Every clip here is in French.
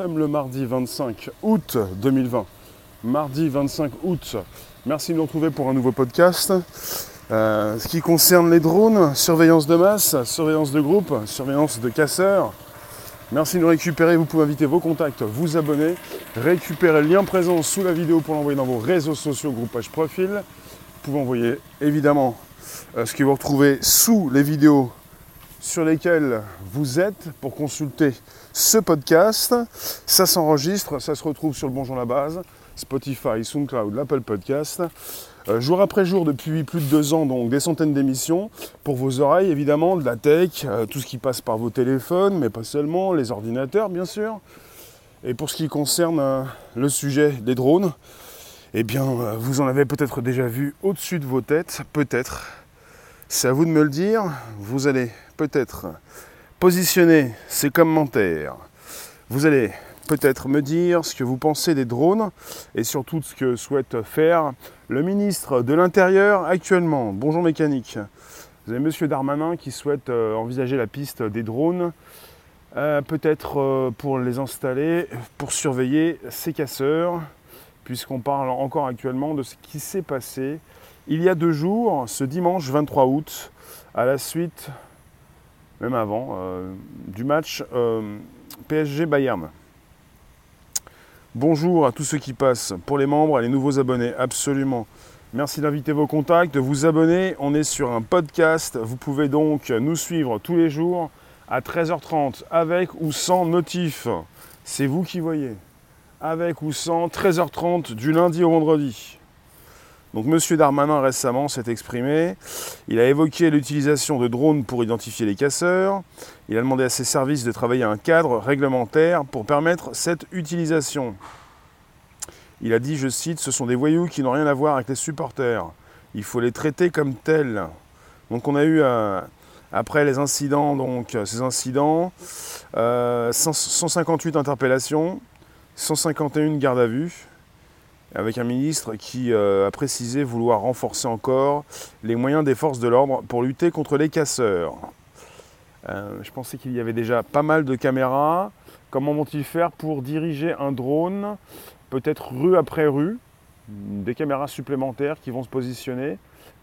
Sommes le mardi 25 août 2020. Mardi 25 août. Merci de nous retrouver pour un nouveau podcast. Euh, ce qui concerne les drones, surveillance de masse, surveillance de groupe, surveillance de casseurs. Merci de nous récupérer. Vous pouvez inviter vos contacts, vous abonner, récupérer le lien présent sous la vidéo pour l'envoyer dans vos réseaux sociaux, groupage profil. Vous pouvez envoyer évidemment euh, ce que vous retrouvez sous les vidéos sur lesquelles vous êtes pour consulter ce podcast. Ça s'enregistre, ça se retrouve sur le Bonjour la Base, Spotify, SoundCloud, l'Apple Podcast. Euh, jour après jour, depuis plus de deux ans, donc des centaines d'émissions pour vos oreilles, évidemment, de la tech, euh, tout ce qui passe par vos téléphones, mais pas seulement, les ordinateurs, bien sûr. Et pour ce qui concerne euh, le sujet des drones, eh bien, vous en avez peut-être déjà vu au-dessus de vos têtes, peut-être. C'est à vous de me le dire. Vous allez peut-être positionner ces commentaires. Vous allez peut-être me dire ce que vous pensez des drones et surtout ce que souhaite faire le ministre de l'Intérieur actuellement. Bonjour mécanique. Vous avez Monsieur Darmanin qui souhaite euh, envisager la piste des drones, euh, peut-être euh, pour les installer, pour surveiller ces casseurs, puisqu'on parle encore actuellement de ce qui s'est passé il y a deux jours, ce dimanche 23 août, à la suite, même avant, du match PSG Bayern. Bonjour à tous ceux qui passent, pour les membres et les nouveaux abonnés, absolument. Merci d'inviter vos contacts, de vous abonner. On est sur un podcast. Vous pouvez donc nous suivre tous les jours à 13h30 avec ou sans notif. C'est vous qui voyez. Avec ou sans 13h30 du lundi au vendredi. Donc M. Darmanin récemment s'est exprimé. Il a évoqué l'utilisation de drones pour identifier les casseurs. Il a demandé à ses services de travailler un cadre réglementaire pour permettre cette utilisation. Il a dit, je cite, ce sont des voyous qui n'ont rien à voir avec les supporters. Il faut les traiter comme tels. Donc on a eu, euh, après les incidents, donc ces incidents, 158 euh, interpellations, 151 gardes à vue, avec un ministre qui euh, a précisé vouloir renforcer encore les moyens des forces de l'ordre pour lutter contre les casseurs. Euh, je pensais qu'il y avait déjà pas mal de caméras. Comment vont-ils faire pour diriger un drone, peut-être rue après rue, des caméras supplémentaires qui vont se positionner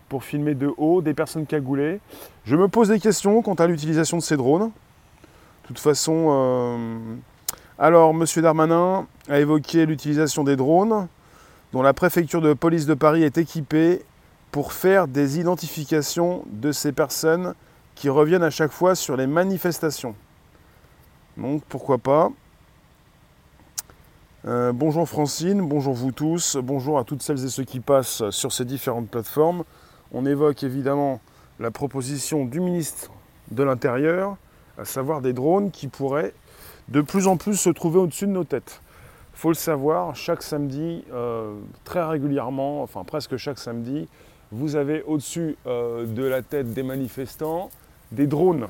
pour filmer de haut des personnes cagoulées? Je me pose des questions quant à l'utilisation de ces drones. De toute façon, euh, alors M. Darmanin a évoqué l'utilisation des drones dont la préfecture de police de Paris est équipée pour faire des identifications de ces personnes qui reviennent à chaque fois sur les manifestations. Donc pourquoi pas. Euh, bonjour Francine, bonjour vous tous, bonjour à toutes celles et ceux qui passent sur ces différentes plateformes. On évoque évidemment la proposition du ministre de l'Intérieur, à savoir des drones qui pourraient de plus en plus se trouver au-dessus de nos têtes. Faut le savoir, chaque samedi, euh, très régulièrement, enfin presque chaque samedi, vous avez au-dessus euh, de la tête des manifestants des drones.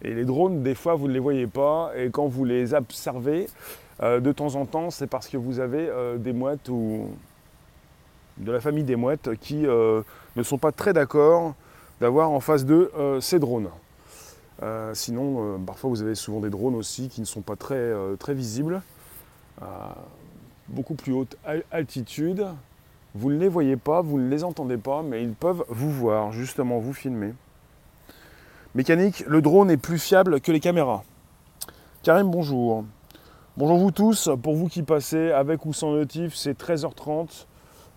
Et les drones, des fois, vous ne les voyez pas. Et quand vous les observez, euh, de temps en temps, c'est parce que vous avez des mouettes ou de la famille des mouettes qui ne sont pas très d'accord d'avoir en face d'eux ces drones. sinon, parfois, vous avez souvent des drones aussi qui ne sont pas très, très visibles à beaucoup plus haute altitude. Vous ne les voyez pas, vous ne les entendez pas, mais ils peuvent vous voir, justement, vous filmer. Mécanique, le drone est plus fiable que les caméras. Karim, bonjour. Bonjour vous tous, pour vous qui passez avec ou sans notif, c'est 13h30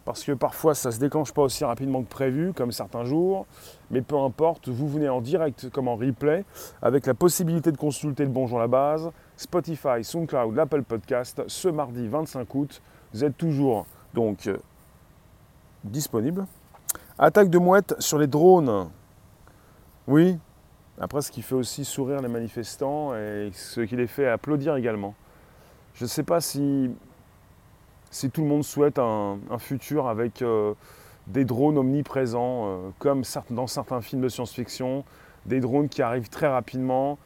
parce que parfois ça ne se déclenche pas aussi rapidement que prévu, comme certains jours, mais peu importe, vous venez en direct comme en replay, avec la possibilité de consulter le Bonjour la base, Spotify, SoundCloud, l'Apple Podcast, ce mardi 25 août, vous êtes toujours donc euh, disponible. Attaque de mouettes sur les drones. Oui, après ce qui fait aussi sourire les manifestants et ce qui les fait applaudir également. Je ne sais pas si tout le monde souhaite un, futur avec euh, des drones omniprésents, euh, comme dans certains films de science-fiction, des drones qui arrivent très rapidement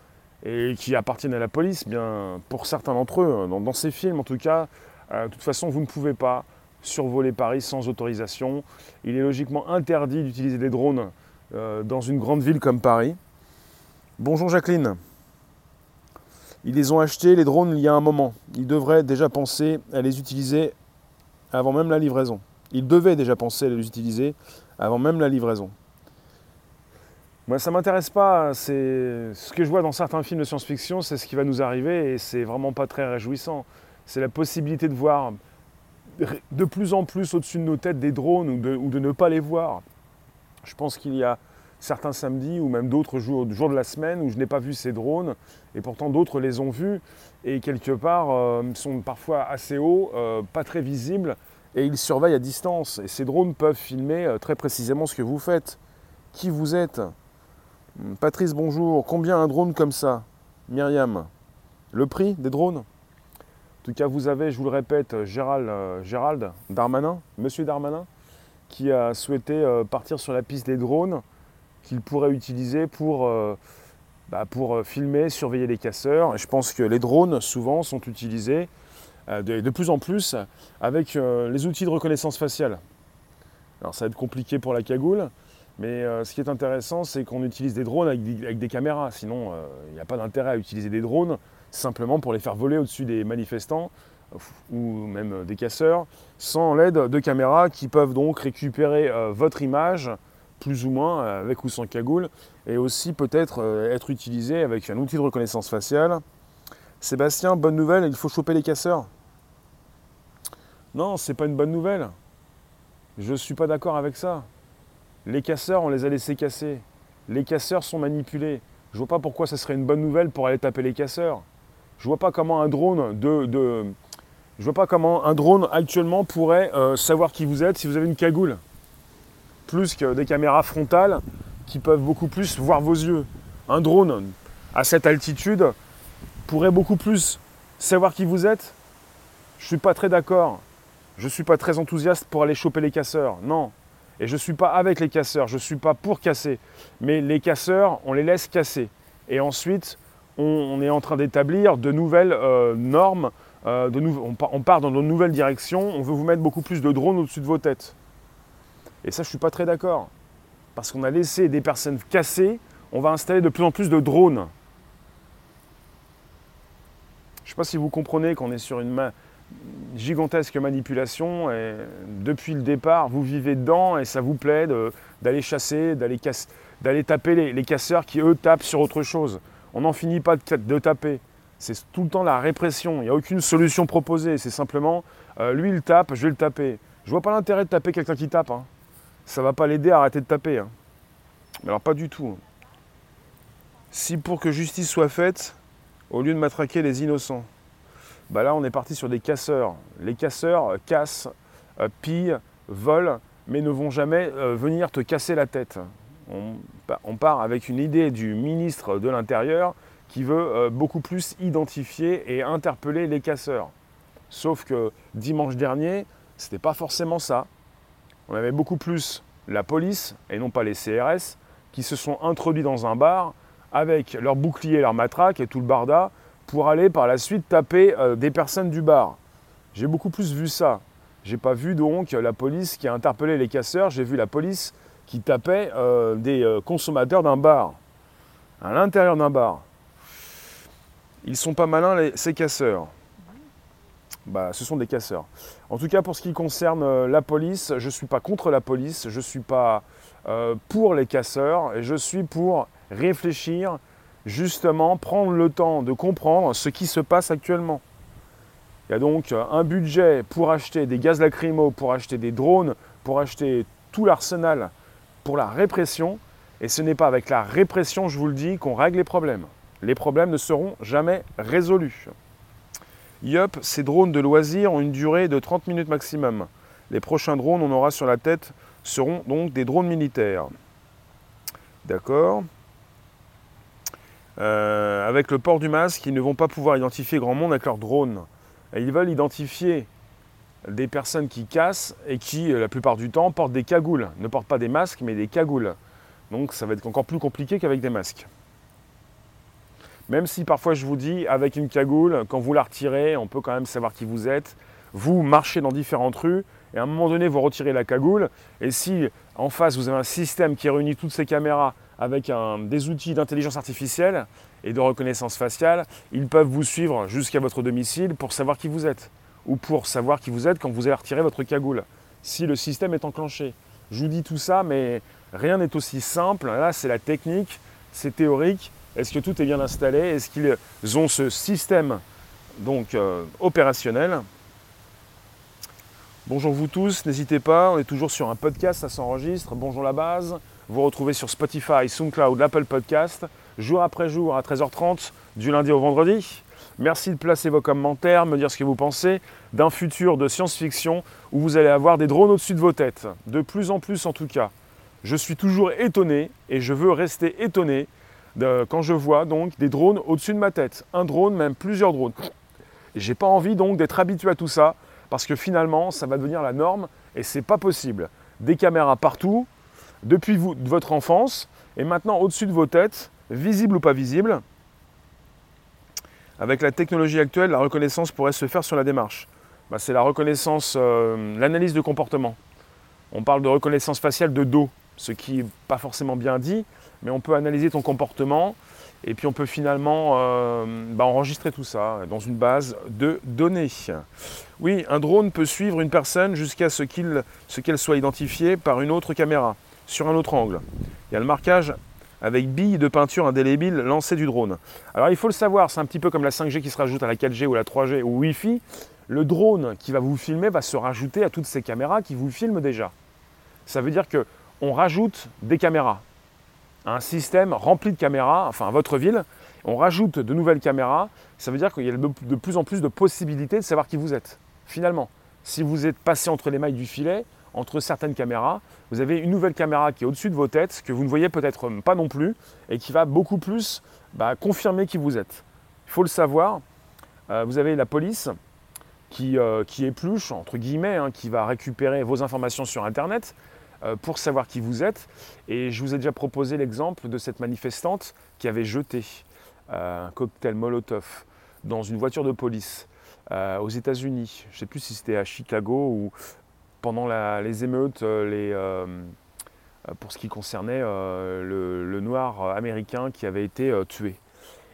et qui appartiennent à la police, bien pour certains d'entre eux, hein, dans, ces films en tout cas, euh, de toute façon vous ne pouvez pas survoler Paris sans autorisation. Il est logiquement interdit d'utiliser des drones dans une grande ville comme Paris. Bonjour Jacqueline. Ils les ont achetés, les drones, il y a un moment. Ils devraient déjà penser à les utiliser avant même la livraison. Ils devaient déjà penser à les utiliser avant même la livraison. Moi, ça m'intéresse pas. C'est ce que je vois dans certains films de science-fiction, c'est ce qui va nous arriver et c'est vraiment pas très réjouissant. C'est la possibilité de voir de plus en plus au-dessus de nos têtes des drones ou de, ne pas les voir. Je pense qu'il y a certains samedis ou même d'autres jours, jours, de la semaine où je n'ai pas vu ces drones et pourtant d'autres les ont vus et quelque part euh, sont parfois assez hauts, euh, pas très visibles et ils surveillent à distance. Et ces drones peuvent filmer euh, très précisément ce que vous faites, qui vous êtes? Patrice, bonjour. Combien un drone comme ça Myriam? Le prix des drones? En tout cas, vous avez, je vous le répète, Gérald, Gérald Darmanin, Monsieur Darmanin, qui a souhaité partir sur la piste des drones qu'il pourrait utiliser pour, euh, bah, euh, filmer, surveiller les casseurs. Je pense que les drones, souvent, sont utilisés euh, de, plus en plus avec les outils de reconnaissance faciale. Alors ça va être compliqué pour la cagoule, mais ce qui est intéressant, c'est qu'on utilise des drones avec des, caméras. Sinon, il n'y a pas d'intérêt à utiliser des drones simplement pour les faire voler au-dessus des manifestants ou même des casseurs, sans l'aide de caméras qui peuvent donc récupérer votre image plus ou moins, euh, avec ou sans cagoule, et aussi peut-être euh, être utilisé avec un outil de reconnaissance faciale. Sébastien, bonne nouvelle, il faut choper les casseurs. Non, c'est pas une bonne nouvelle. Je ne suis pas d'accord avec ça. Les casseurs, on les a laissés casser. Les casseurs sont manipulés. Je vois pas pourquoi ce serait une bonne nouvelle pour aller taper les casseurs. Je vois pas comment un drone de, je vois pas comment un drone actuellement pourrait euh, savoir qui vous êtes si vous avez une cagoule plus que des caméras frontales qui peuvent beaucoup plus voir vos yeux. Un drone à cette altitude pourrait beaucoup plus savoir qui vous êtes. Je ne suis pas très d'accord. Je ne suis pas très enthousiaste pour aller choper les casseurs. Non. Et je ne suis pas avec les casseurs. Je ne suis pas pour casser. Mais les casseurs, on les laisse casser. Et ensuite, on, est en train d'établir de nouvelles euh, normes. Euh, on, part dans de nouvelles directions. On veut vous mettre beaucoup plus de drones au-dessus de vos têtes. Et ça, je ne suis pas très d'accord. Parce qu'on a laissé des personnes casser, on va installer de plus en plus de drones. Je ne sais pas si vous comprenez qu'on est sur une gigantesque manipulation et depuis le départ, vous vivez dedans et ça vous plaît d'aller chasser, d'aller taper les, casseurs qui, eux, tapent sur autre chose. On n'en finit pas de, taper. C'est tout le temps la répression. Il n'y a aucune solution proposée. C'est simplement, euh, lui, il tape, je vais le taper. Je vois pas l'intérêt de taper quelqu'un qui tape. Hein ça va pas l'aider à arrêter de taper. Hein. Alors pas du tout. Si pour que justice soit faite, au lieu de matraquer les innocents, bah là on est parti sur des casseurs. Les casseurs cassent, euh, pillent, volent, mais ne vont jamais euh, venir te casser la tête. On, part avec une idée du ministre de l'Intérieur qui veut euh, beaucoup plus identifier et interpeller les casseurs. Sauf que dimanche dernier, c'était pas forcément ça on avait beaucoup plus la police, et non pas les CRS, qui se sont introduits dans un bar avec leur bouclier, leur matraque et tout le barda pour aller par la suite taper euh, des personnes du bar. J'ai beaucoup plus vu ça. J'ai pas vu donc la police qui a interpellé les casseurs, j'ai vu la police qui tapait euh, des euh, consommateurs d'un bar, à l'intérieur d'un bar. Ils sont pas malins, ces casseurs. Bah, ce sont des casseurs. En tout cas, pour ce qui concerne euh, la police, je ne suis pas contre la police, je ne suis pas euh, pour les casseurs, et je suis pour réfléchir, justement, prendre le temps de comprendre ce qui se passe actuellement. Il y a donc un budget pour acheter des gaz lacrymaux, pour acheter des drones, pour acheter tout l'arsenal pour la répression, et ce n'est pas avec la répression, je vous le dis, qu'on règle les problèmes. Les problèmes ne seront jamais résolus. Yup, ces drones de loisirs ont une durée de 30 minutes maximum. Les prochains drones, on aura sur la tête, seront donc des drones militaires. D'accord? Euh, Avec le port du masque, ils ne vont pas pouvoir identifier grand monde avec leurs drones. ils veulent identifier des personnes qui cassent et qui, la plupart du temps, portent des cagoules. Ne portent pas des masques, mais des cagoules. Donc ça va être encore plus compliqué qu'avec des masques. Même si parfois je vous dis, avec une cagoule, quand vous la retirez, on peut quand même savoir qui vous êtes. Vous marchez dans différentes rues et à un moment donné, vous retirez la cagoule. Et si en face, vous avez un système qui réunit toutes ces caméras avec des outils d'intelligence artificielle et de reconnaissance faciale, ils peuvent vous suivre jusqu'à votre domicile pour savoir qui vous êtes, ou pour savoir qui vous êtes quand vous allez retirer votre cagoule, si le système est enclenché. Je vous dis tout ça, mais rien n'est aussi simple. Là, c'est la technique, c'est théorique. Est-ce que tout est bien installé? Est-ce qu'ils ont ce système donc euh, opérationnel? Bonjour vous tous, n'hésitez pas, on est toujours sur un podcast, ça s'enregistre. Bonjour la base. Vous retrouvez sur Spotify, SoundCloud, l'Apple Podcast, jour après jour à 13h30, du lundi au vendredi. Merci de placer vos commentaires, me dire ce que vous pensez d'un futur de science-fiction où vous allez avoir des drones au-dessus de vos têtes. De plus en plus en tout cas. Je suis toujours étonné et je veux rester étonné quand je vois donc des drones au-dessus de ma tête. Un drone, même plusieurs drones. J'ai pas envie donc d'être habitué à tout ça parce que finalement ça va devenir la norme et c'est pas possible. Des caméras partout, depuis votre enfance et maintenant au-dessus de vos têtes, visible ou pas visible. Avec la technologie actuelle, la reconnaissance pourrait se faire sur la démarche. Bah, c'est la reconnaissance, euh, l'analyse de comportement. On parle de reconnaissance faciale de dos, ce qui n'est pas forcément bien dit, mais on peut analyser ton comportement et puis on peut finalement euh, bah, enregistrer tout ça dans une base de données. Oui, un drone peut suivre une personne jusqu'à ce qu'elle soit identifiée par une autre caméra sur un autre angle. Il y a le marquage avec billes de peinture indélébile lancées du drone. Alors il faut le savoir, c'est un petit peu comme la 5G qui se rajoute à la 4G ou la 3G ou Wi-Fi. Le drone qui va vous filmer va se rajouter à toutes ces caméras qui vous filment déjà. Ça veut dire qu'on rajoute des caméras. Un système rempli de caméras, enfin votre ville, on rajoute de nouvelles caméras. Ça veut dire qu'il y a de plus en plus de possibilités de savoir qui vous êtes. Finalement, si vous êtes passé entre les mailles du filet, entre certaines caméras, vous avez une nouvelle caméra qui est au-dessus de vos têtes, que vous ne voyez peut-être pas non plus, et qui va beaucoup plus bah, confirmer qui vous êtes. Il faut le savoir, euh, vous avez la police qui, euh, qui épluche, entre guillemets, hein, qui va récupérer vos informations sur Internet euh, pour savoir qui vous êtes. Et je vous ai déjà proposé l'exemple de cette manifestante qui avait jeté un cocktail Molotov dans une voiture de police. aux États-Unis. Je ne sais plus si c'était à Chicago ou, pendant les émeutes, euh, les, euh, pour ce qui concernait euh, le, noir américain qui avait été tué.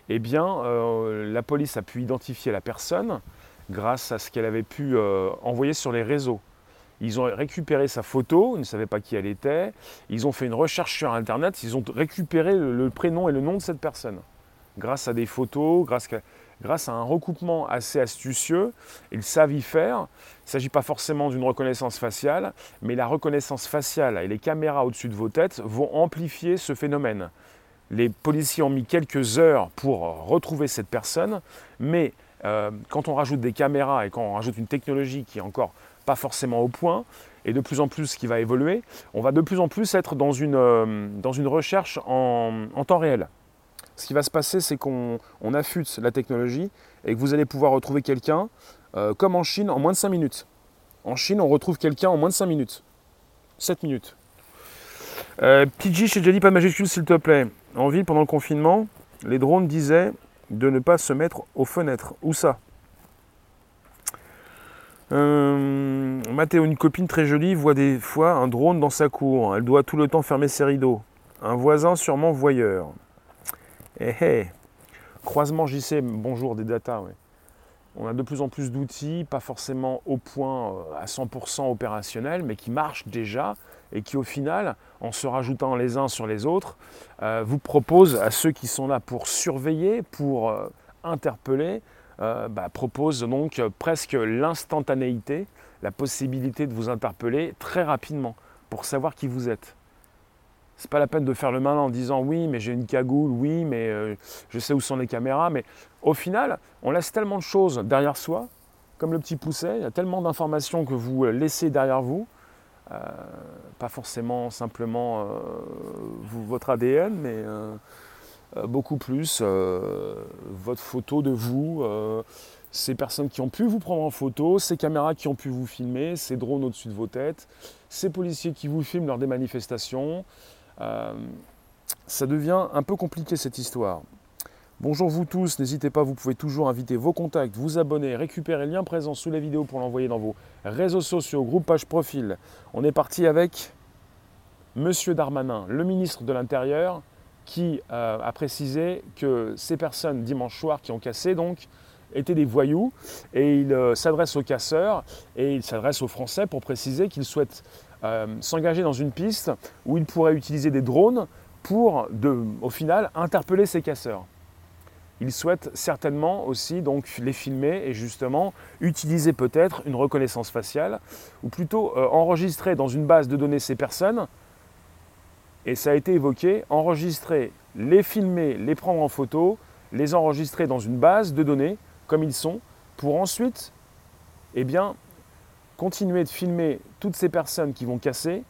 Eh bien, la police a pu identifier la personne grâce à ce qu'elle avait pu envoyer sur les réseaux. Ils ont récupéré sa photo, ils ne savaient pas qui elle était, ils ont fait une recherche sur Internet, ils ont récupéré le, prénom et le nom de cette personne. Grâce à des photos, grâce à, grâce à un recoupement assez astucieux, ils savent y faire. Il ne s'agit pas forcément d'une reconnaissance faciale, mais la reconnaissance faciale et les caméras au-dessus de vos têtes vont amplifier ce phénomène. Les policiers ont mis quelques heures pour retrouver cette personne, mais euh, quand on rajoute des caméras et quand on rajoute une technologie qui est encore pas forcément au point, et de plus en plus qui va évoluer, on va de plus en plus être dans une, euh, dans une recherche en temps réel ce qui va se passer, c'est qu'on affûte la technologie et que vous allez pouvoir retrouver quelqu'un, euh, comme en Chine, en moins de 5 minutes. En Chine, on retrouve quelqu'un en moins de 5 minutes. 7 minutes. Euh, PG, j'ai déjà dit pas de majuscule, s'il te plaît. En ville, pendant le confinement, les drones disaient de ne pas se mettre aux fenêtres. Où ça? Euh, Mathéo, une copine très jolie, voit des fois un drone dans sa cour. Elle doit tout le temps fermer ses rideaux. Un voisin sûrement voyeur. Eh, eh. Croisement JC, bonjour des data. On a de plus en plus d'outils, pas forcément au point euh, à 100% opérationnels, mais qui marchent déjà et qui au final, en se rajoutant les uns sur les autres, euh, vous proposent à ceux qui sont là pour surveiller, pour euh, interpeller, bah, proposent donc presque l'instantanéité, la possibilité de vous interpeller très rapidement pour savoir qui vous êtes. C'est pas la peine de faire le malin en disant oui, mais j'ai une cagoule, oui, mais euh, je sais où sont les caméras. Mais au final, on laisse tellement de choses derrière soi, comme le petit pousset, il y a tellement d'informations que vous euh, laissez derrière vous. Euh, pas forcément simplement votre ADN, mais beaucoup plus votre photo de vous, ces personnes qui ont pu vous prendre en photo, ces caméras qui ont pu vous filmer, ces drones au-dessus de vos têtes, ces policiers qui vous filment lors des manifestations, euh, ça devient un peu compliqué cette histoire. Bonjour vous tous, n'hésitez pas, vous pouvez toujours inviter vos contacts, vous abonner, récupérer le lien présent sous la vidéo pour l'envoyer dans vos réseaux sociaux, groupe, page, profil. On est parti avec Monsieur Darmanin, le ministre de l'Intérieur, qui euh, a précisé que ces personnes dimanche soir qui ont cassé donc étaient des voyous et il euh, s'adresse aux casseurs et il s'adresse aux Français pour préciser qu'ils souhaitent euh, s'engager dans une piste où ils pourraient utiliser des drones pour, au final, interpeller ces casseurs. Ils souhaitent certainement aussi donc les filmer et justement utiliser peut-être une reconnaissance faciale ou plutôt enregistrer dans une base de données ces personnes et ça a été évoqué, enregistrer, les filmer, les prendre en photo, les enregistrer dans une base de données comme ils sont, pour ensuite eh bien, continuer de filmer toutes ces personnes qui vont casser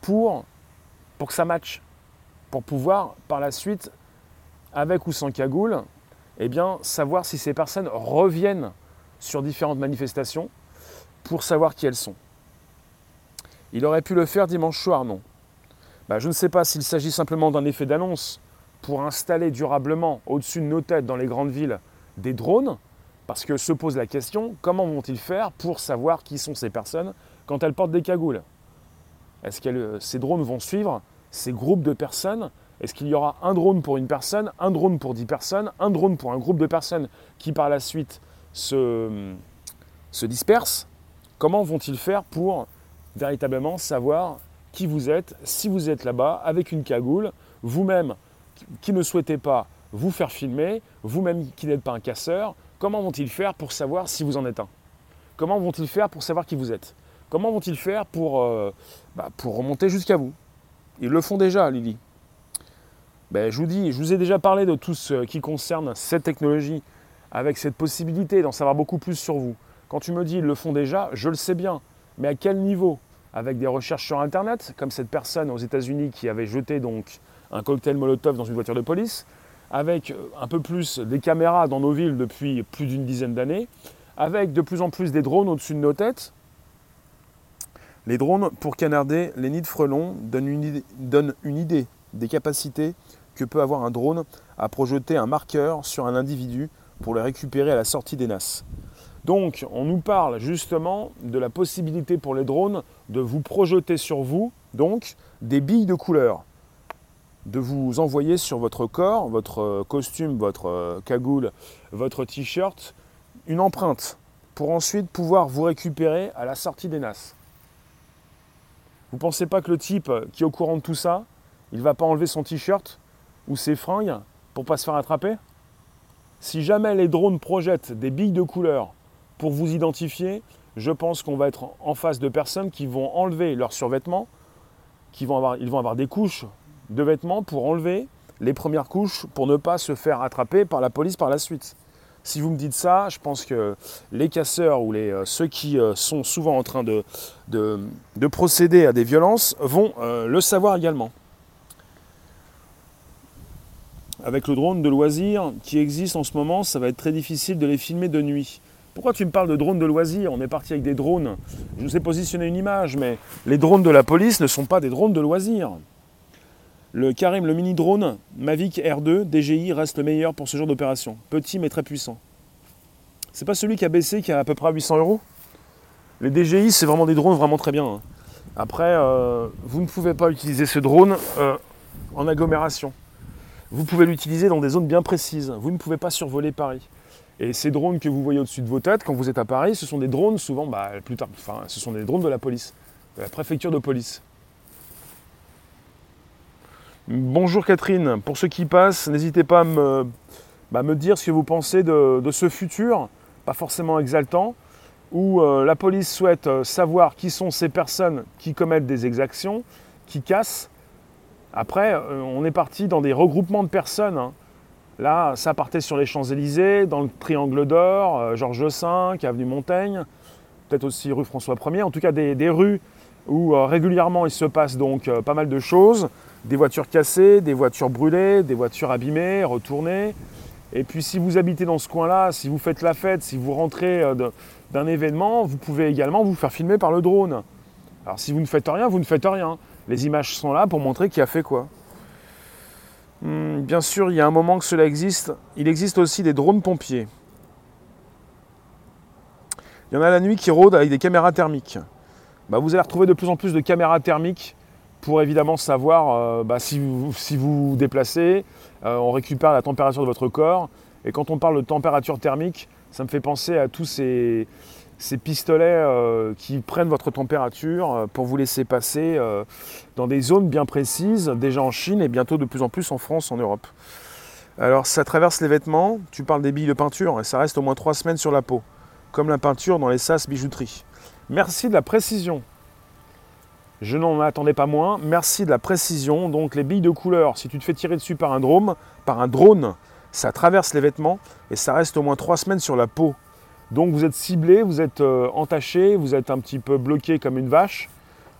pour, que ça matche, pour pouvoir par la suite, avec ou sans cagoule, eh savoir si ces personnes reviennent sur différentes manifestations pour savoir qui elles sont. Il aurait pu le faire dimanche soir, non? Bah, je ne sais pas s'il s'agit simplement d'un effet d'annonce pour installer durablement au-dessus de nos têtes dans les grandes villes des drones, parce que se pose la question, comment vont-ils faire pour savoir qui sont ces personnes quand elles portent des cagoules? Est-ce que euh, ces drones vont suivre ces groupes de personnes? Est-ce qu'il y aura un drone pour une personne, un drone pour dix personnes, un drone pour un groupe de personnes qui par la suite se, se dispersent? Comment vont-ils faire pour véritablement savoir qui vous êtes, si vous êtes là-bas avec une cagoule, vous-même qui ne souhaitez pas vous faire filmer, vous-même qui n'êtes pas un casseur, comment vont-ils faire pour savoir si vous en êtes un? Comment vont-ils faire pour savoir qui vous êtes? Comment vont-ils faire pour, euh, bah, pour remonter jusqu'à vous? Ils le font déjà, Lily. Ben, je vous dis, je vous ai déjà parlé de tout ce qui concerne cette technologie, avec cette possibilité d'en savoir beaucoup plus sur vous. Quand tu me dis ils le font déjà, je le sais bien. Mais à quel niveau? Avec des recherches sur Internet, comme cette personne aux États-Unis qui avait jeté donc un cocktail Molotov dans une voiture de police, avec un peu plus des caméras dans nos villes depuis plus d'une dizaine d'années, avec de plus en plus des drones au-dessus de nos têtes. Les drones, pour canarder les nids de frelons, donnent une idée, des capacités que peut avoir un drone à projeter un marqueur sur un individu pour le récupérer à la sortie des NAS. Donc, on nous parle justement de la possibilité pour les drones de vous projeter sur vous, donc, des billes de couleur, de vous envoyer sur votre corps, votre costume, votre cagoule, votre t-shirt, une empreinte, pour ensuite pouvoir vous récupérer à la sortie des NAS. Vous ne pensez pas que le type qui est au courant de tout ça, il ne va pas enlever son t-shirt ou ses fringues pour ne pas se faire attraper? Si jamais les drones projettent des billes de couleur pour vous identifier, je pense qu'on va être en face de personnes qui vont enlever leurs survêtements, qui ils vont avoir des couches de vêtements pour enlever les premières couches pour ne pas se faire attraper par la police par la suite. Si vous me dites ça, je pense que les casseurs ou euh, ceux qui euh, sont souvent en train de, de, procéder à des violences vont euh, le savoir également. Avec le drone de loisir qui existe en ce moment, ça va être très difficile de les filmer de nuit. Pourquoi tu me parles de drones de loisirs On est parti avec des drones. Je vous ai positionné une image, mais les drones de la police ne sont pas des drones de loisirs. Le Karim, le mini drone Mavic R2 DJI reste le meilleur pour ce genre d'opération. Petit mais très puissant. C'est pas celui qui a baissé qui a à peu près 800 euros Les DJI, c'est vraiment des drones vraiment très bien. Hein. Après, euh, vous ne pouvez pas utiliser ce drone euh, en agglomération. Vous pouvez l'utiliser dans des zones bien précises. Vous ne pouvez pas survoler Paris. Et ces drones que vous voyez au-dessus de vos têtes, quand vous êtes à Paris, ce sont des drones souvent, bah, plus tard, enfin, ce sont des drones de la police, de la préfecture de police. Bonjour Catherine, pour ceux qui passent, n'hésitez pas à me, bah, me, dire ce que vous pensez de, ce futur, pas forcément exaltant, où euh, la police souhaite euh, savoir qui sont ces personnes qui commettent des exactions, qui cassent. Après, euh, on est parti dans des regroupements de personnes. Hein. Là, ça partait sur les Champs-Élysées, dans le Triangle d'Or, Georges V, avenue Montaigne, peut-être aussi rue François 1er, en tout cas des, rues où régulièrement il se passe donc pas mal de choses, des voitures cassées, des voitures brûlées, des voitures abîmées, retournées. Et puis si vous habitez dans ce coin-là, si vous faites la fête, si vous rentrez d'un événement, vous pouvez également vous faire filmer par le drone. Alors si vous ne faites rien, vous ne faites rien. Les images sont là pour montrer qui a fait quoi. Hmm, bien sûr, il y a un moment que cela existe. Il existe aussi des drones pompiers. Il y en a la nuit qui rôdent avec des caméras thermiques. Bah, vous allez retrouver de plus en plus de caméras thermiques pour évidemment savoir bah, si, vous, vous déplacez. on récupère la température de votre corps. Et quand on parle de température thermique, ça me fait penser à tous ces, pistolets euh, qui prennent votre température euh, pour vous laisser passer euh, dans des zones bien précises, déjà en Chine et bientôt de plus en plus en France, en Europe. Alors ça traverse les vêtements, tu parles des billes de peinture, et ça reste au moins trois semaines sur la peau, comme la peinture dans les sas bijouterie. Merci de la précision. Je n'en attendais pas moins. Merci de la précision. Donc les billes de couleur, si tu te fais tirer dessus par un drone, par un drone, ça traverse les vêtements et ça reste au moins trois semaines sur la peau. Donc vous êtes ciblé, vous êtes euh, entaché, vous êtes un petit peu bloqué comme une vache,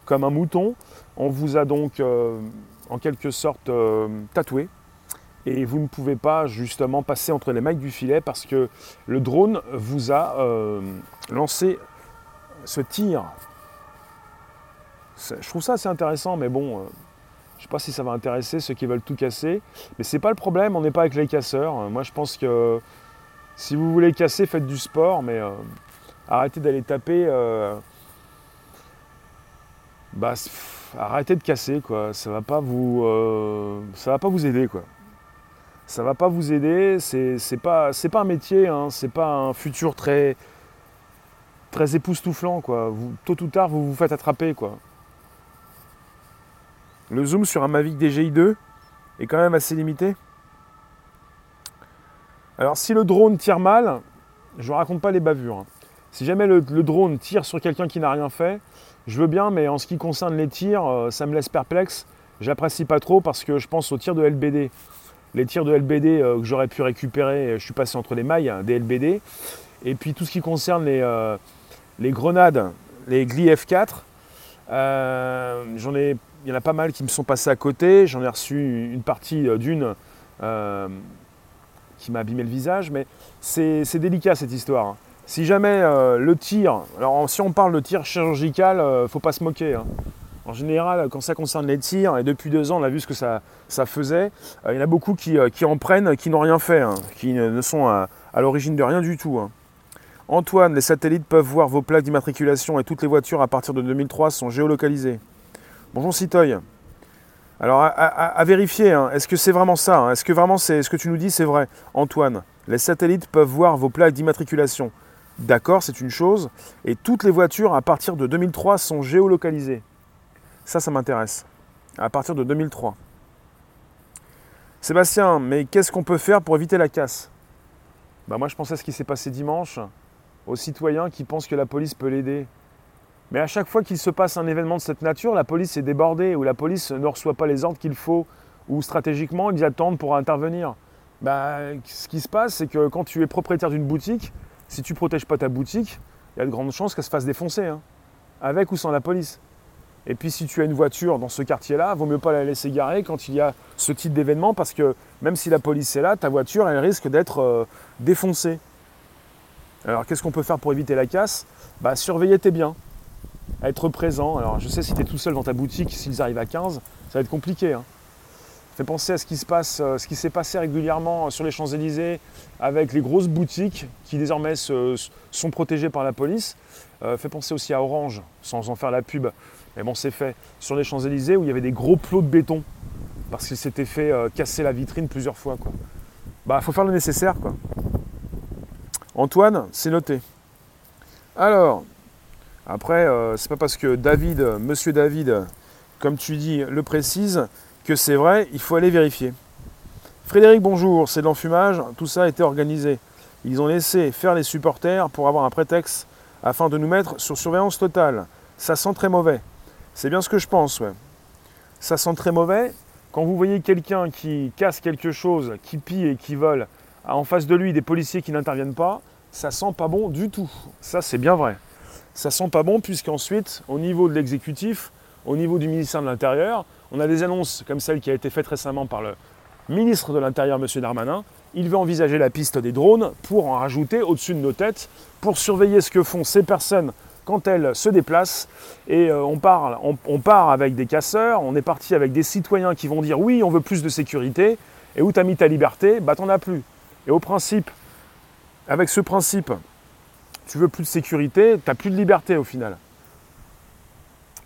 comme un mouton. On vous a donc euh, en quelque sorte euh, tatoué. Et vous ne pouvez pas justement passer entre les mailles du filet parce que le drone vous a lancé ce tir. Je trouve ça assez intéressant, mais bon, je ne sais pas si ça va intéresser ceux qui veulent tout casser. Mais ce n'est pas le problème, on n'est pas avec les casseurs. Moi je pense que si vous voulez casser, faites du sport, mais euh, arrêtez d'aller taper. Euh, bah, arrêtez de casser, quoi. Ça va pas vous, euh, va pas vous aider, quoi. Ça va pas vous aider. C'est pas, c'est pas un métier. Hein, c'est pas un futur très, très époustouflant, tôt ou tard, vous vous faites attraper, quoi. Le zoom sur un Mavic DJI 2 est quand même assez limité. Alors si le drone tire mal, je ne raconte pas les bavures. Hein. Si jamais le, drone tire sur quelqu'un qui n'a rien fait, je veux bien, mais en ce qui concerne les tirs, euh, ça me laisse perplexe. J'apprécie pas trop parce que je pense aux tirs de LBD. Les tirs de LBD euh, que j'aurais pu récupérer, je suis passé entre les mailles hein, des LBD. Et puis tout ce qui concerne les, euh, grenades, les GLI F4, j'en ai, y en a pas mal qui me sont passés à côté. J'en ai reçu une partie d'une qui m'a abîmé le visage, mais c'est délicat cette histoire. Hein. Si jamais euh, le tir, alors si on parle de tir chirurgical, ne euh, faut pas se moquer. Hein. En général, quand ça concerne les tirs, et depuis deux ans, on a vu ce que ça, faisait, euh, il y en a beaucoup qui, en prennent, qui n'ont rien fait, hein, qui ne sont à, l'origine de rien du tout. Antoine, les satellites peuvent voir vos plaques d'immatriculation et toutes les voitures à partir de 2003 sont géolocalisées. Bonjour Citoy. Alors à, vérifier, hein. est-ce que c'est vraiment ça hein? Est-ce que vraiment c'est ce que tu nous dis c'est vrai? Antoine, les satellites peuvent voir vos plaques d'immatriculation. D'accord, c'est une chose. Et toutes les voitures à partir de 2003 sont géolocalisées. Ça, ça m'intéresse. À partir de 2003. Sébastien, mais qu'est-ce qu'on peut faire pour éviter la casse? Bah Moi, je pensais à ce qui s'est passé dimanche, aux citoyens qui pensent que la police peut l'aider. Mais à chaque fois qu'il se passe un événement de cette nature, la police est débordée, ou la police ne reçoit pas les ordres qu'il faut, ou stratégiquement, ils attendent pour intervenir. Bah, ce qui se passe, c'est que quand tu es propriétaire d'une boutique, si tu ne protèges pas ta boutique, il y a de grandes chances qu'elle se fasse défoncer, hein, avec ou sans la police. Et puis si tu as une voiture dans ce quartier-là, vaut mieux pas la laisser garer quand il y a ce type d'événement, parce que même si la police est là, ta voiture, elle risque d'être euh, défoncée. Alors qu'est-ce qu'on peut faire pour éviter la casse? Bah surveiller tes biens être présent. Alors je sais si tu es tout seul dans ta boutique, s'ils arrivent à 15, ça va être compliqué. Hein. Fais penser à ce qui se passe, euh, ce qui s'est passé régulièrement sur les Champs-Élysées avec les grosses boutiques qui désormais sont protégées par la police. Euh, fais penser aussi à Orange, sans en faire la pub. Mais bon, c'est fait. Sur les Champs-Élysées où il y avait des gros plots de béton parce qu'il s'était fait euh, casser la vitrine plusieurs fois. Quoi. Bah, faut faire le nécessaire. Quoi. Antoine, c'est noté. Alors, après, euh, c'est pas parce que David, monsieur David, comme tu dis, le précise, que c'est vrai, il faut aller vérifier. Frédéric, bonjour, c'est de l'enfumage, tout ça a été organisé. Ils ont laissé faire les supporters pour avoir un prétexte afin de nous mettre sur surveillance totale. Ça sent très mauvais. C'est bien ce que je pense, ouais. Ça sent très mauvais. Quand vous voyez quelqu'un qui casse quelque chose, qui pille et qui vole, en face de lui des policiers qui n'interviennent pas, ça sent pas bon du tout. Ça, c'est bien vrai ça sent pas bon puisqu'ensuite, au niveau de l'exécutif, au niveau du ministère de l'Intérieur, on a des annonces comme celle qui a été faite récemment par le ministre de l'Intérieur, M. Darmanin. Il veut envisager la piste des drones pour en rajouter au-dessus de nos têtes, pour surveiller ce que font ces personnes quand elles se déplacent. Et euh, on, parle, on, part avec des casseurs, on est parti avec des citoyens qui vont dire oui, on veut plus de sécurité, et où tu as mis ta liberté, bah t'en as plus. Et au principe, avec ce principe, tu veux plus de sécurité, tu n'as plus de liberté au final.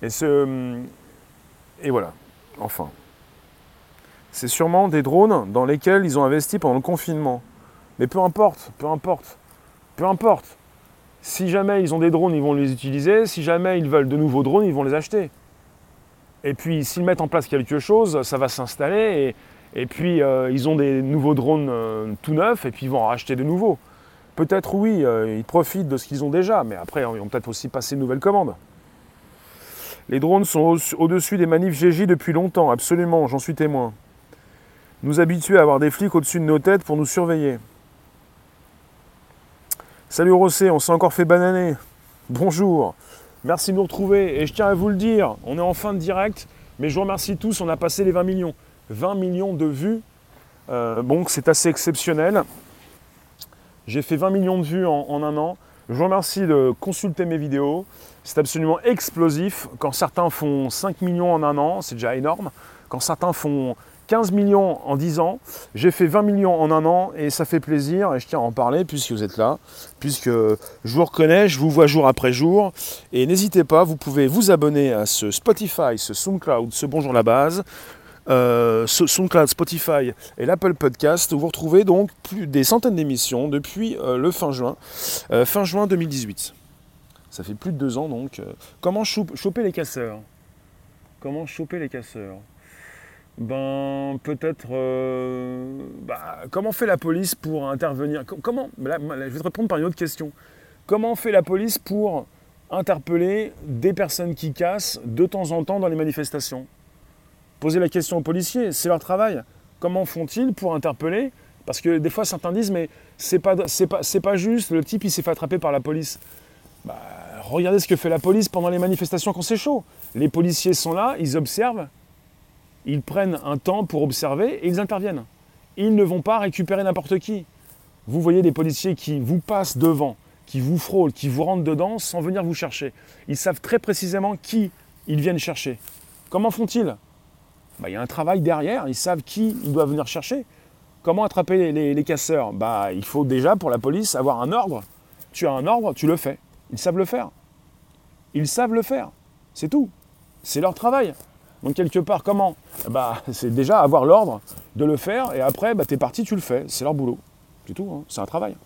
Et, voilà, enfin. C'est sûrement des drones dans lesquels ils ont investi pendant le confinement. Mais peu importe, peu importe, peu importe. Si jamais ils ont des drones, ils vont les utiliser. Si jamais ils veulent de nouveaux drones, ils vont les acheter. Et puis s'ils mettent en place quelque chose, ça va s'installer. Et, puis euh, ils ont des nouveaux drones euh, tout neufs et puis ils vont en racheter de nouveaux. Peut-être oui, euh, ils profitent de ce qu'ils ont déjà, mais après ils vont peut-être aussi passer de nouvelles commandes. Les drones sont au-dessus des manifs GJ depuis longtemps, absolument, j'en suis témoin. Nous habituer à avoir des flics au-dessus de nos têtes pour nous surveiller. Salut Rossé, on s'est encore fait bananer. Bonjour, merci de nous retrouver. Et je tiens à vous le dire, on est en fin de direct, mais je vous remercie tous, on a passé les 20 millions. 20 millions de vues, euh, bon, c'est assez exceptionnel. J'ai fait 20 millions de vues en, un an. Je vous remercie de consulter mes vidéos. C'est absolument explosif. Quand certains font 5 millions en un an, c'est déjà énorme. Quand certains font 15 millions en 10 ans, j'ai fait 20 millions en un an et ça fait plaisir et je tiens à en parler puisque vous êtes là, puisque je vous reconnais, je vous vois jour après jour et n'hésitez pas, vous pouvez vous abonner à ce Spotify, ce SoundCloud, ce Bonjour la base. Euh, SoundCloud, Spotify et l'Apple Podcast, où vous retrouvez donc plus des centaines d'émissions depuis euh, le fin juin, euh, fin juin 2018. Ça fait plus de deux ans donc. comment choper les casseurs? Comment choper les casseurs? Ben peut-être bah, comment fait la police pour intervenir? Comment je vais te répondre par une autre question. Comment fait la police pour interpeller des personnes qui cassent de temps en temps dans les manifestations? Poser la question aux policiers, c'est leur travail. Comment font-ils pour interpeller? Parce que des fois, certains disent, mais c'est pas, pas, pas juste, le type, il s'est fait attraper par la police. Bah, regardez ce que fait la police pendant les manifestations quand c'est chaud. Les policiers sont là, ils observent, ils prennent un temps pour observer et ils interviennent. Ils ne vont pas récupérer n'importe qui. Vous voyez des policiers qui vous passent devant, qui vous frôlent, qui vous rentrent dedans sans venir vous chercher. Ils savent très précisément qui ils viennent chercher. Comment font-ils? Bah, il y a un travail derrière, ils savent qui ils doivent venir chercher. Comment attraper les, casseurs? Bah, Il faut déjà, pour la police, avoir un ordre. Tu as un ordre, tu le fais. Ils savent le faire. Ils savent le faire. C'est tout. C'est leur travail. Donc quelque part, comment? Bah, C'est déjà avoir l'ordre de le faire, et après, bah, tu es parti, tu le fais. C'est leur boulot. C'est tout, hein. c'est un travail.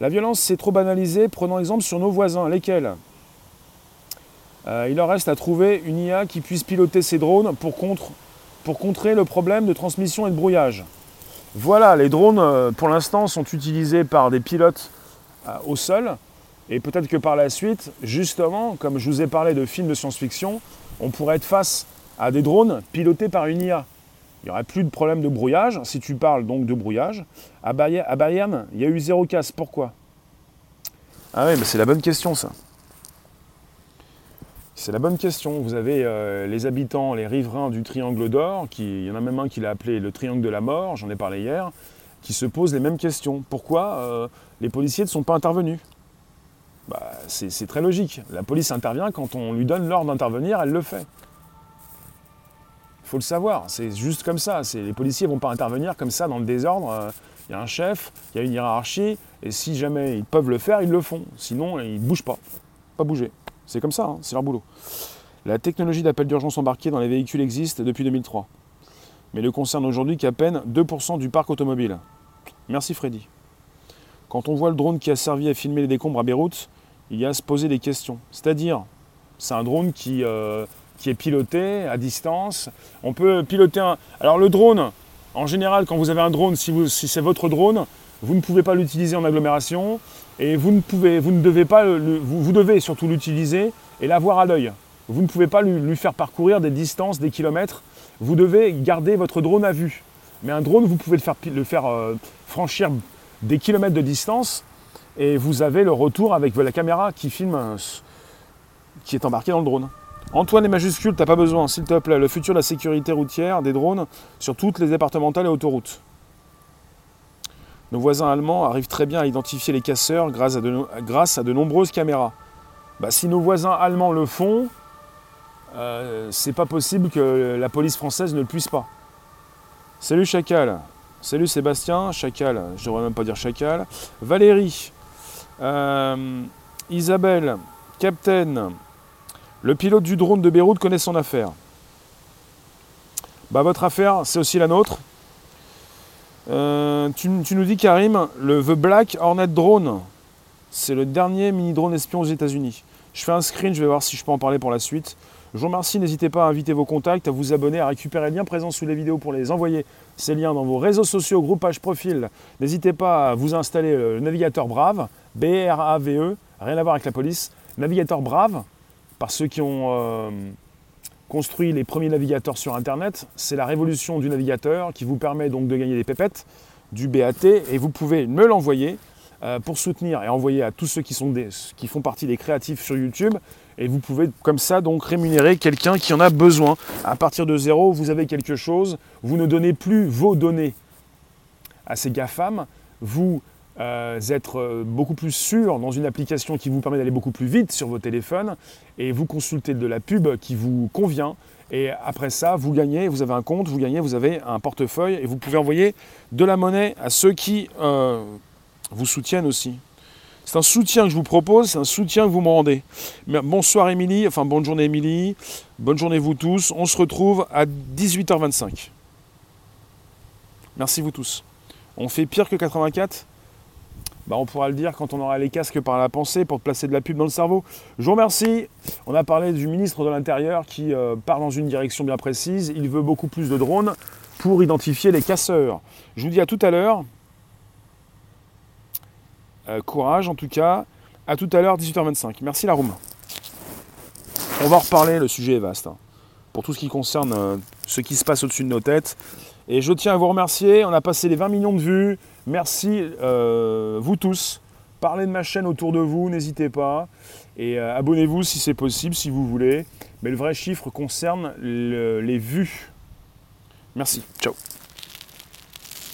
La violence, c'est trop banalisé. Prenons exemple sur nos voisins. Lesquels? Euh, il leur reste à trouver une IA qui puisse piloter ces drones pour, contrer le problème de transmission et de brouillage. Voilà, les drones euh, pour l'instant sont utilisés par des pilotes euh, au sol et peut-être que par la suite, justement, comme je vous ai parlé de films de science-fiction, on pourrait être face à des drones pilotés par une IA. Il n'y aurait plus de problème de brouillage, si tu parles donc de brouillage. À Bayern, il y a eu zéro casse. Pourquoi? Ah oui, mais c'est la bonne question ça. C'est la bonne question. Vous avez euh, les habitants, les riverains du Triangle d'Or, il y en a même un qui l'a appelé le Triangle de la Mort, j'en ai parlé hier, qui se posent les mêmes questions. Pourquoi euh, les policiers ne sont pas intervenus? Bah, C'est très logique. La police intervient quand on lui donne l'ordre d'intervenir, elle le fait. Il faut le savoir, c'est juste comme ça. Les policiers ne vont pas intervenir comme ça dans le désordre. Euh, il y a un chef, il y a une hiérarchie, et si jamais ils peuvent le faire, ils le font. Sinon, ils ne bougent pas. Pas bouger. C'est comme ça, hein, c'est leur boulot. La technologie d'appel d'urgence embarqué dans les véhicules existe depuis 2003, mais ne concerne aujourd'hui qu'à peine 2% du parc automobile. Merci Freddy. Quand on voit le drone qui a servi à filmer les décombres à Beyrouth, il y a à se poser des questions. C'est-à-dire, c'est un drone qui, euh, qui est piloté à distance. On peut piloter un... Alors le drone, en général, quand vous avez un drone, si, c'est votre drone, vous ne pouvez pas l'utiliser en agglomération et vous ne pouvez, devez pas, vous, devez surtout l'utiliser et l'avoir à l'œil. Vous ne pouvez pas lui, faire parcourir des distances, des kilomètres. Vous devez garder votre drone à vue. Mais un drone, vous pouvez le faire, euh, franchir des kilomètres de distance et vous avez le retour avec la caméra qui filme, qui est embarquée dans le drone. Antoine est majuscule, t'as pas besoin, s'il te plaît. Le futur de la sécurité routière des drones sur toutes les départementales et autoroutes. Nos voisins allemands arrivent très bien à identifier les casseurs grâce à de, nombreuses caméras. Bah, si nos voisins allemands le font, euh, c'est pas possible que la police française ne le puisse pas. Salut Chacal. Salut Sébastien. Chacal, je devrais même pas dire Chacal. Valérie. Euh, Isabelle. Captain. Le pilote du drone de Beyrouth connaît son affaire. Bah, votre affaire, c'est aussi la nôtre. Euh, tu, nous dis, Karim, le The Black Hornet Drone, c'est le dernier mini drone espion aux États-Unis. Je fais un screen, je vais voir si je peux en parler pour la suite. Je vous remercie, n'hésitez pas à inviter vos contacts, à vous abonner, à récupérer les liens présents sous les vidéos pour les envoyer ces liens dans vos réseaux sociaux, groupage profil. N'hésitez pas à vous installer le navigateur Brave, B-R-A-V-E, rien à voir avec la police. Navigateur Brave, par ceux qui ont euh, construit les premiers navigateurs sur Internet. C'est la révolution du navigateur qui vous permet donc de gagner des pépettes, du BAT, et vous pouvez me l'envoyer euh, pour soutenir et envoyer à tous ceux qui, sont qui font partie des créatifs sur YouTube. Et vous pouvez comme ça donc rémunérer quelqu'un qui en a besoin. À partir de zéro, vous avez quelque chose. Vous ne donnez plus vos données à ces GAFAM. Vous euh, êtes euh, beaucoup plus sûr dans une application qui vous permet d'aller beaucoup plus vite sur vos téléphones et vous consultez de la pub qui vous convient. Et après ça, vous gagnez, vous avez un compte, vous gagnez, vous avez un portefeuille et vous pouvez envoyer de la monnaie à ceux qui euh, vous soutiennent aussi. C'est un soutien que je vous propose, c'est un soutien que vous me rendez. Bonsoir Émilie, enfin bonne journée Émilie, bonne journée vous tous. On se retrouve à 18h25. Merci vous tous. On fait pire que 84 bah, on pourra le dire quand on aura les casques par la pensée pour placer de la pub dans le cerveau. Je vous remercie. On a parlé du ministre de l'Intérieur qui euh, part dans une direction bien précise. Il veut beaucoup plus de drones pour identifier les casseurs. Je vous dis à tout à l'heure. Euh, courage en tout cas. À tout à l'heure, 18h25. Merci la room. On va en reparler, le sujet est vaste. Hein. pour tout ce qui concerne euh, ce qui se passe au-dessus de nos têtes. Et je tiens à vous remercier. On a passé les 20 millions de vues. Merci euh, vous tous. Parlez de ma chaîne autour de vous, n'hésitez pas. Et abonnez-vous si c'est possible, si vous voulez. Mais le vrai chiffre concerne les vues. Merci. Ciao.